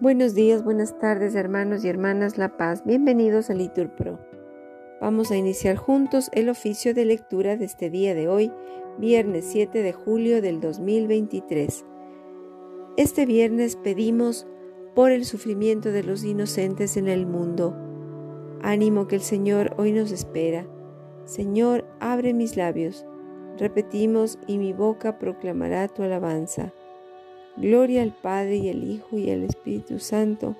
Buenos días, buenas tardes, hermanos y hermanas La Paz. Bienvenidos a Litur Pro. Vamos a iniciar juntos el oficio de lectura de este día de hoy, viernes 7 de julio del 2023. Este viernes pedimos por el sufrimiento de los inocentes en el mundo. Ánimo que el Señor hoy nos espera. Señor, abre mis labios. Repetimos y mi boca proclamará tu alabanza. Gloria al Padre y al Hijo y al Espíritu Santo,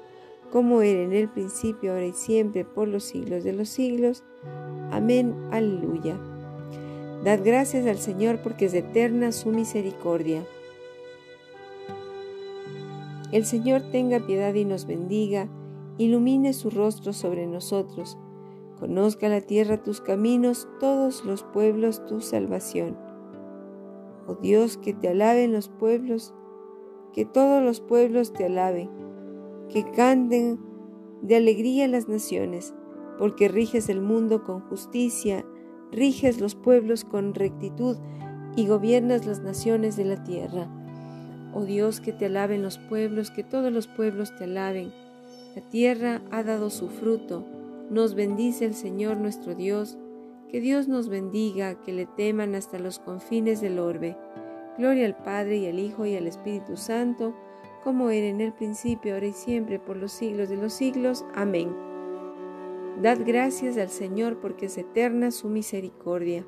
como era en el principio, ahora y siempre, por los siglos de los siglos. Amén. Aleluya. Dad gracias al Señor porque es eterna su misericordia. El Señor tenga piedad y nos bendiga, ilumine su rostro sobre nosotros, conozca la tierra tus caminos, todos los pueblos tu salvación. Oh Dios, que te alaben los pueblos, que todos los pueblos te alaben, que canten de alegría las naciones, porque riges el mundo con justicia, riges los pueblos con rectitud y gobiernas las naciones de la tierra. Oh Dios, que te alaben los pueblos, que todos los pueblos te alaben. La tierra ha dado su fruto. Nos bendice el Señor nuestro Dios. Que Dios nos bendiga, que le teman hasta los confines del orbe. Gloria al Padre y al Hijo y al Espíritu Santo, como era en el principio, ahora y siempre, por los siglos de los siglos. Amén. Dad gracias al Señor porque es eterna su misericordia.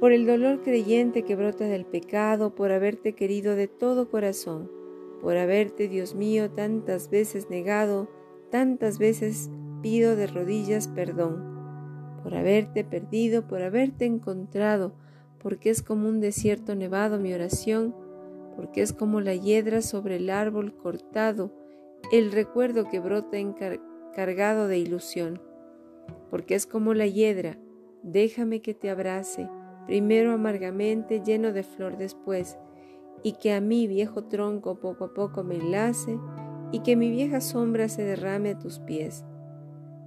Por el dolor creyente que brota del pecado, por haberte querido de todo corazón, por haberte, Dios mío, tantas veces negado, tantas veces pido de rodillas perdón por haberte perdido, por haberte encontrado, porque es como un desierto nevado mi oración, porque es como la hiedra sobre el árbol cortado, el recuerdo que brota encargado de ilusión, porque es como la hiedra, déjame que te abrace, primero amargamente lleno de flor después, y que a mi viejo tronco poco a poco me enlace, y que mi vieja sombra se derrame a tus pies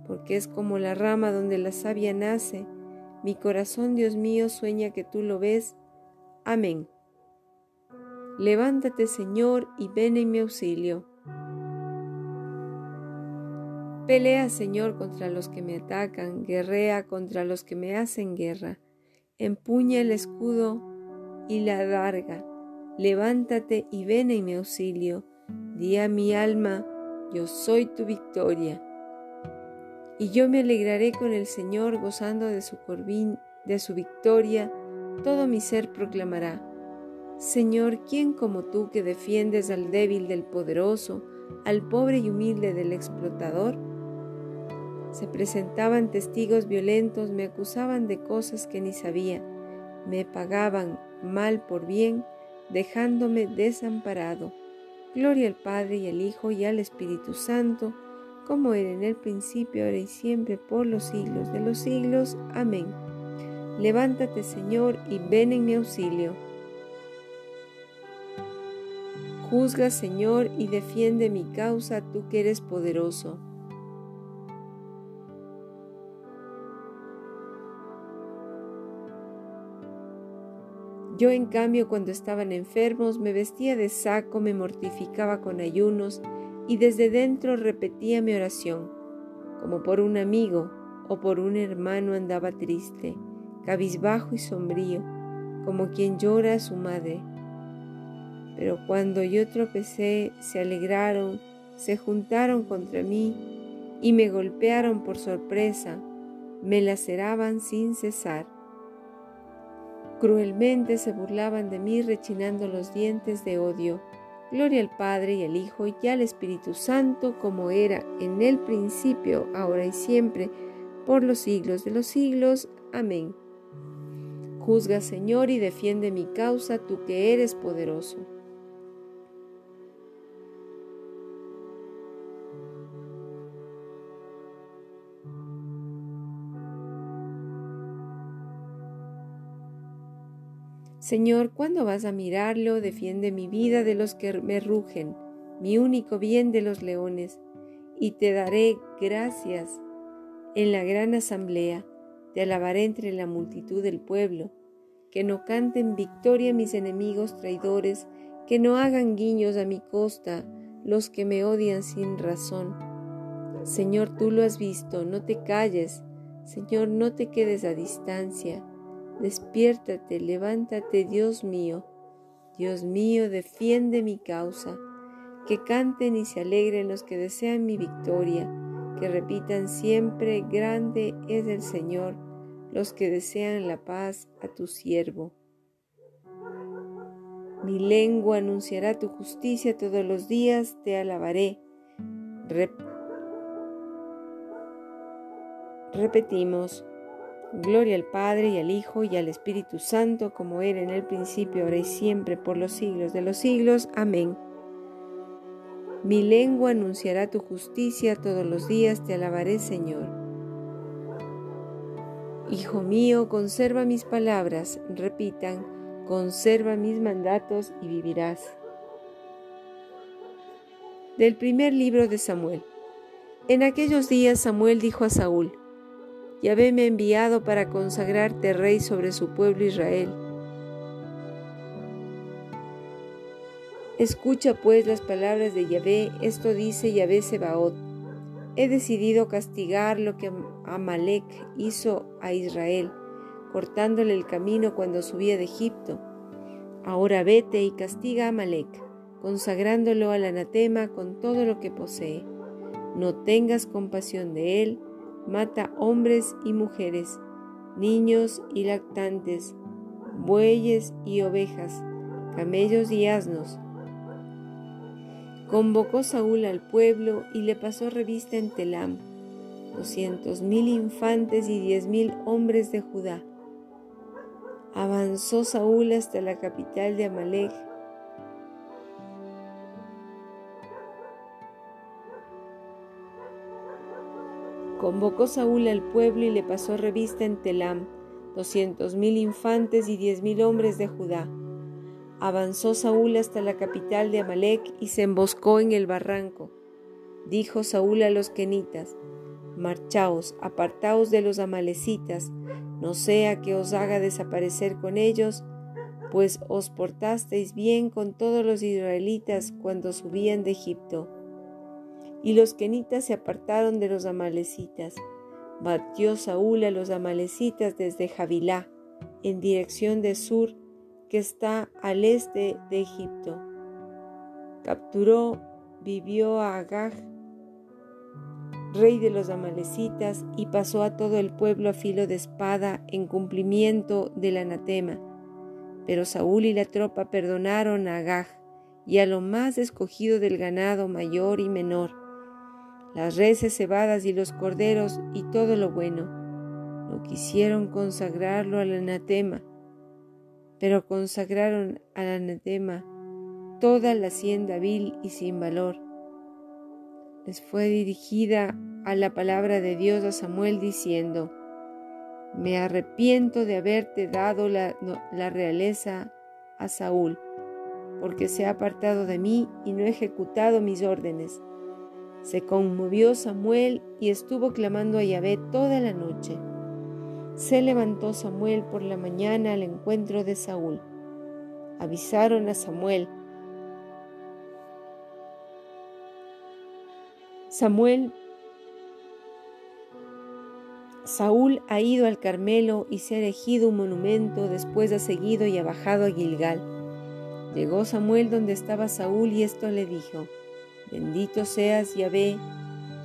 porque es como la rama donde la savia nace. Mi corazón, Dios mío, sueña que tú lo ves. Amén. Levántate, Señor, y ven en mi auxilio. Pelea, Señor, contra los que me atacan, guerrea contra los que me hacen guerra. Empuña el escudo y la darga. Levántate y ven en mi auxilio. Di a mi alma, yo soy tu victoria y yo me alegraré con el Señor gozando de su corbín, de su victoria, todo mi ser proclamará. Señor, ¿quién como tú que defiendes al débil del poderoso, al pobre y humilde del explotador? Se presentaban testigos violentos, me acusaban de cosas que ni sabía, me pagaban mal por bien, dejándome desamparado. Gloria al Padre y al Hijo y al Espíritu Santo, como era en el principio, ahora y siempre, por los siglos de los siglos. Amén. Levántate, Señor, y ven en mi auxilio. Juzga, Señor, y defiende mi causa, tú que eres poderoso. Yo, en cambio, cuando estaban enfermos, me vestía de saco, me mortificaba con ayunos, y desde dentro repetía mi oración, como por un amigo o por un hermano andaba triste, cabizbajo y sombrío, como quien llora a su madre. Pero cuando yo tropecé, se alegraron, se juntaron contra mí y me golpearon por sorpresa, me laceraban sin cesar. Cruelmente se burlaban de mí rechinando los dientes de odio Gloria al Padre y al Hijo y al Espíritu Santo, como era en el principio, ahora y siempre, por los siglos de los siglos. Amén. Juzga, Señor, y defiende mi causa, tú que eres poderoso. Señor, ¿cuándo vas a mirarlo? Defiende mi vida de los que me rugen, mi único bien de los leones, y te daré gracias en la gran asamblea, te alabaré entre la multitud del pueblo, que no canten victoria mis enemigos traidores, que no hagan guiños a mi costa los que me odian sin razón. Señor, tú lo has visto, no te calles. Señor, no te quedes a distancia. Despiértate, levántate, Dios mío. Dios mío, defiende mi causa. Que canten y se alegren los que desean mi victoria. Que repitan siempre, grande es el Señor, los que desean la paz a tu siervo. Mi lengua anunciará tu justicia todos los días, te alabaré. Repetimos, gloria al Padre y al Hijo y al Espíritu Santo, como era en el principio, ahora y siempre, por los siglos de los siglos. Amén. Mi lengua anunciará tu justicia todos los días, te alabaré, Señor. Hijo mío, conserva mis palabras, repitan, conserva mis mandatos y vivirás. Del primer libro de Samuel. En aquellos días Samuel dijo a Saúl, Yahvé me ha enviado para consagrarte rey sobre su pueblo Israel. Escucha pues las palabras de Yahvé, esto dice Yahvé Sebaot. He decidido castigar lo que Amalek hizo a Israel cortándole el camino cuando subía de Egipto. Ahora vete y castiga a Amalek, consagrándolo al anatema con todo lo que posee. No tengas compasión de él, mata hombres y mujeres, niños y lactantes, bueyes y ovejas, camellos y asnos. Convocó Saúl al pueblo y le pasó revista en Telam, doscientos mil infantes y diez mil hombres de Judá Avanzó Saúl hasta la capital de Amalek. Convocó Saúl al pueblo y le pasó revista en Telam, doscientos mil infantes y diez mil hombres de Judá. Avanzó Saúl hasta la capital de Amalek y se emboscó en el barranco. Dijo Saúl a los kenitas, Marchaos, apartaos de los amalecitas, no sea que os haga desaparecer con ellos, pues os portasteis bien con todos los israelitas cuando subían de Egipto. Y los kenitas se apartaron de los amalecitas. Batió Saúl a los amalecitas desde Javilá, en dirección de Sur, que está al este de Egipto. Capturó, vivió a Agag, rey de los amalecitas, y pasó a todo el pueblo a filo de espada en cumplimiento del anatema. Pero Saúl y la tropa perdonaron a Agag y a lo más escogido del ganado mayor y menor, las reses cebadas y los corderos y todo lo bueno. No quisieron consagrarlo al anatema, pero consagraron al anatema toda la hacienda vil y sin valor les fue dirigida a la palabra de Dios a Samuel diciendo, Me arrepiento de haberte dado la, la realeza a Saúl, porque se ha apartado de mí y no ha ejecutado mis órdenes. Se conmovió Samuel y estuvo clamando a Yahvé toda la noche. Se levantó Samuel por la mañana al encuentro de Saúl. Avisaron a Samuel, Samuel, Saúl ha ido al Carmelo y se ha erigido un monumento, después ha seguido y ha bajado a Gilgal. Llegó Samuel donde estaba Saúl y esto le dijo, bendito seas Yahvé,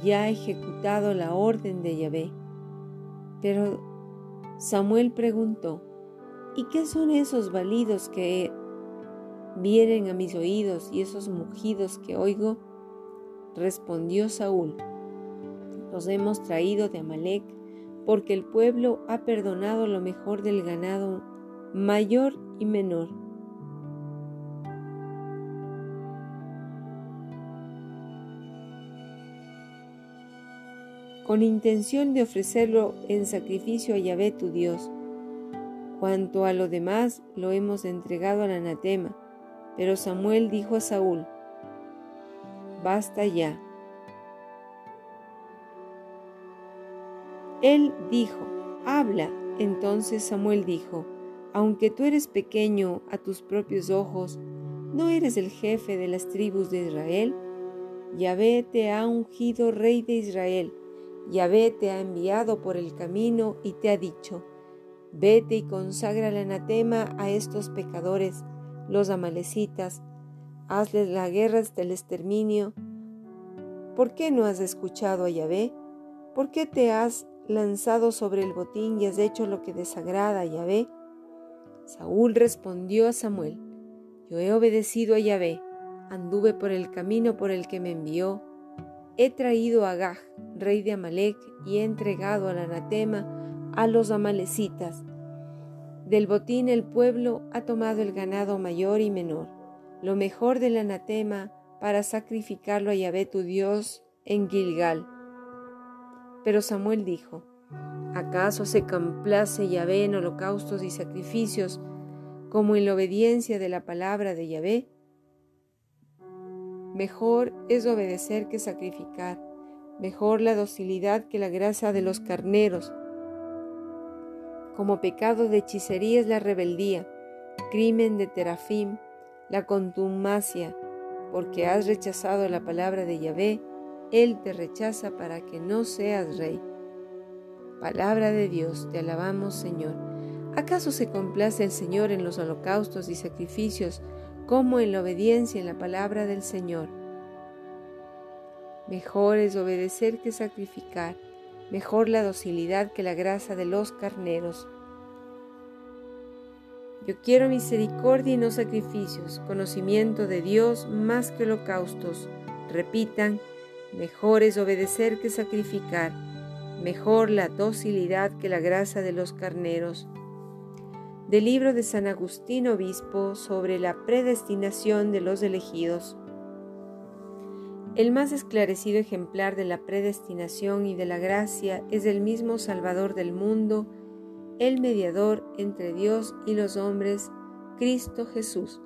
ya ha ejecutado la orden de Yahvé. Pero Samuel preguntó, ¿y qué son esos balidos que vienen a mis oídos y esos mugidos que oigo? Respondió Saúl, los hemos traído de Amalek, porque el pueblo ha perdonado lo mejor del ganado, mayor y menor. Con intención de ofrecerlo en sacrificio a Yahvé tu Dios. Cuanto a lo demás, lo hemos entregado al anatema. Pero Samuel dijo a Saúl, basta ya. Él dijo, habla. Entonces Samuel dijo, aunque tú eres pequeño a tus propios ojos, ¿No eres el jefe de las tribus de Israel? Yahvé te ha ungido rey de Israel. Yahvé te ha enviado por el camino y te ha dicho, vete y consagra el anatema a estos pecadores, los amalecitas, hazles la guerra hasta el exterminio. ¿Por qué no has escuchado a Yahvé? ¿Por qué te has lanzado sobre el botín y has hecho lo que desagrada a Yahvé? Saúl respondió a Samuel, Yo he obedecido a Yahvé, anduve por el camino por el que me envió, he traído a Gag, rey de Amalek, y he entregado al anatema a los amalecitas. Del botín el pueblo ha tomado el ganado mayor y menor, lo mejor del anatema, para sacrificarlo a Yahvé tu Dios en Gilgal. Pero Samuel dijo, ¿acaso se complace Yahvé en holocaustos y sacrificios como en la obediencia de la palabra de Yahvé? Mejor es obedecer que sacrificar, mejor la docilidad que la grasa de los carneros. Como pecado de hechicería es la rebeldía, crimen de terafim, la contumacia, porque has rechazado la palabra de Yahvé, Él te rechaza para que no seas rey. Palabra de Dios, te alabamos Señor. ¿Acaso se complace el Señor en los holocaustos y sacrificios como en la obediencia en la palabra del Señor? Mejor es obedecer que sacrificar, mejor la docilidad que la grasa de los carneros. Yo quiero misericordia y no sacrificios, conocimiento de Dios más que holocaustos. Repitan, mejor es obedecer que sacrificar, mejor la docilidad que la grasa de los carneros. Del libro de San Agustín Obispo sobre la predestinación de los elegidos. El más esclarecido ejemplar de la predestinación y de la gracia es el mismo Salvador del mundo, el mediador entre Dios y los hombres, Cristo Jesús,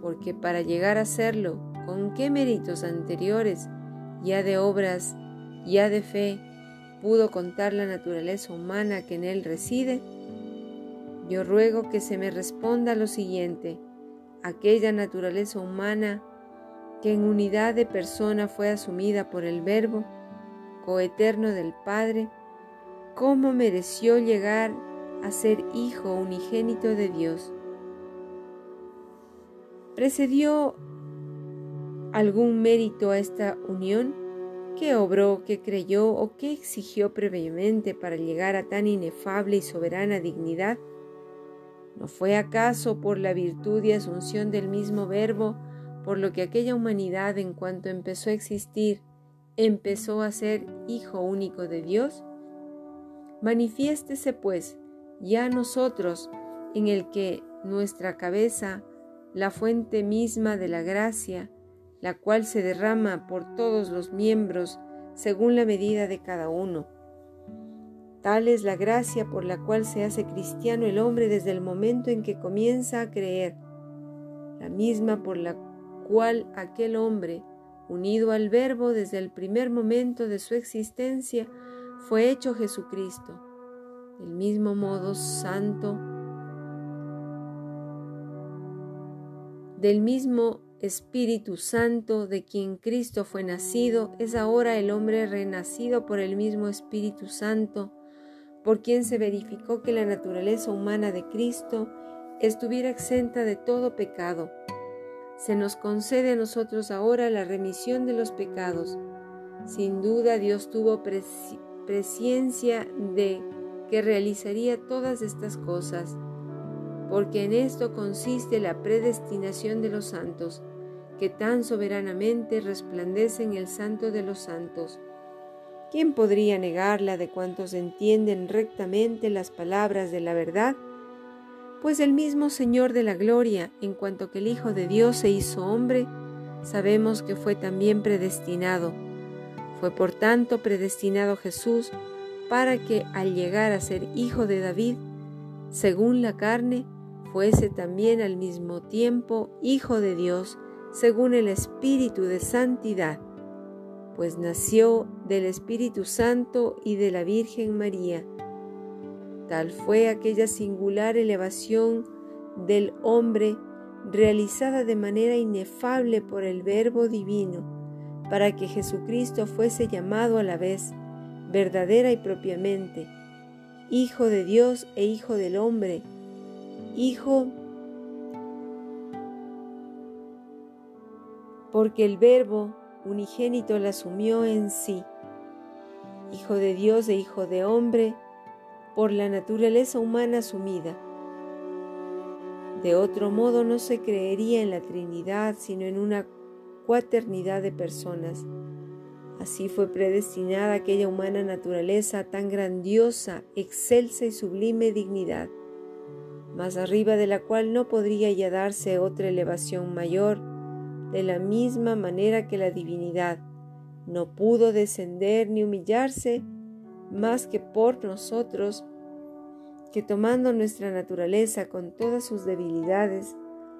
porque para llegar a serlo, con qué méritos anteriores, ya de obras, ya de fe, pudo contar la naturaleza humana que en él reside? Yo ruego que se me responda lo siguiente, aquella naturaleza humana que en unidad de persona fue asumida por el Verbo, coeterno del Padre, ¿cómo mereció llegar a ser hijo unigénito de Dios. ¿Precedió algún mérito a esta unión? ¿Qué obró, qué creyó o qué exigió previamente para llegar a tan inefable y soberana dignidad? ¿No fue acaso por la virtud y asunción del mismo Verbo por lo que aquella humanidad en cuanto empezó a existir empezó a ser Hijo único de Dios? Manifiéstese pues ya nosotros en el que nuestra cabeza, la fuente misma de la gracia, la cual se derrama por todos los miembros según la medida de cada uno. Tal es la gracia por la cual se hace cristiano el hombre desde el momento en que comienza a creer, la misma por la cual aquel hombre, unido al Verbo desde el primer momento de su existencia, fue hecho Jesucristo. Del mismo modo santo, del mismo Espíritu Santo de quien Cristo fue nacido, es ahora el hombre renacido por el mismo Espíritu Santo, por quien se verificó que la naturaleza humana de Cristo estuviera exenta de todo pecado. Se nos concede a nosotros ahora la remisión de los pecados. Sin duda Dios tuvo presciencia de que realizaría todas estas cosas, porque en esto consiste la predestinación de los santos, que tan soberanamente resplandece en el santo de los santos. ¿Quién podría negarla de cuantos entienden rectamente las palabras de la verdad? Pues el mismo Señor de la Gloria, en cuanto que el Hijo de Dios se hizo hombre, sabemos que fue también predestinado. Fue por tanto predestinado Jesús para que al llegar a ser hijo de David, según la carne, fuese también al mismo tiempo hijo de Dios, según el Espíritu de Santidad, pues nació del Espíritu Santo y de la Virgen María. Tal fue aquella singular elevación del hombre realizada de manera inefable por el Verbo Divino, para que Jesucristo fuese llamado a la vez, verdadera y propiamente, Hijo de Dios e Hijo del hombre, Hijo porque el Verbo unigénito la asumió en sí, Hijo de Dios e Hijo de hombre, por la naturaleza humana asumida de otro modo no se creería en la Trinidad, sino en una cuaternidad de personas. Así fue predestinada aquella humana naturaleza tan grandiosa, excelsa y sublime dignidad, más arriba de la cual no podría ya darse otra elevación mayor, de la misma manera que la divinidad no pudo descender ni humillarse más que por nosotros que tomando nuestra naturaleza con todas sus debilidades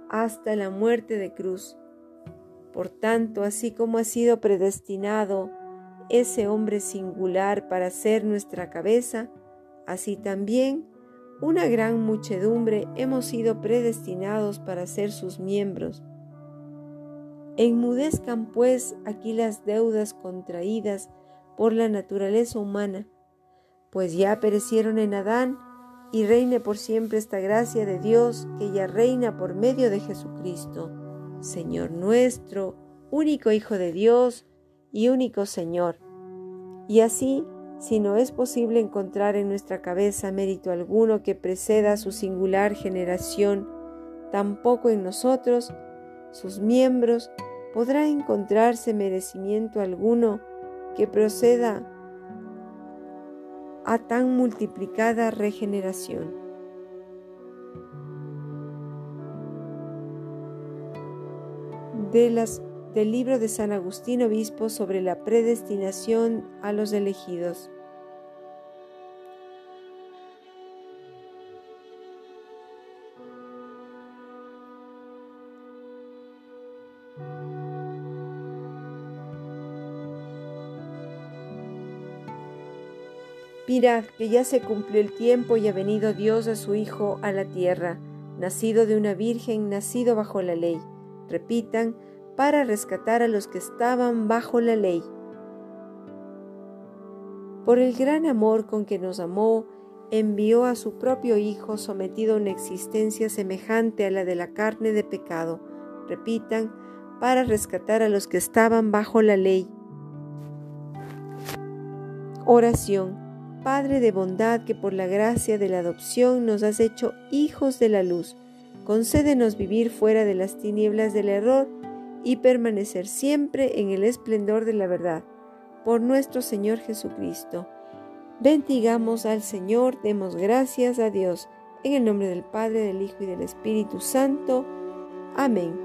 hasta la muerte de cruz. Por tanto, así como ha sido predestinado ese hombre singular para ser nuestra cabeza, así también una gran muchedumbre hemos sido predestinados para ser sus miembros. Enmudezcan pues aquí las deudas contraídas por la naturaleza humana, pues ya perecieron en Adán y reine por siempre esta gracia de Dios que ya reina por medio de Jesucristo, Señor nuestro, único Hijo de Dios y único Señor. Y así, si no es posible encontrar en nuestra cabeza mérito alguno que preceda su singular generación, tampoco en nosotros, sus miembros, podrá encontrarse merecimiento alguno que proceda a tan multiplicada regeneración. De las, del libro de San Agustín Obispo sobre la predestinación a los elegidos. Mirad que ya se cumplió el tiempo y ha venido Dios a su Hijo a la tierra, nacido de una virgen, nacido bajo la ley. Repitan, para rescatar a los que estaban bajo la ley. Por el gran amor con que nos amó, envió a su propio Hijo sometido a una existencia semejante a la de la carne de pecado. Repitan, para rescatar a los que estaban bajo la ley. Oración. Padre de bondad que por la gracia de la adopción nos has hecho hijos de la luz, concédenos vivir fuera de las tinieblas del error y permanecer siempre en el esplendor de la verdad. Por nuestro Señor Jesucristo. Bendigamos al Señor, demos gracias a Dios. En el nombre del Padre, del Hijo y del Espíritu Santo. Amén.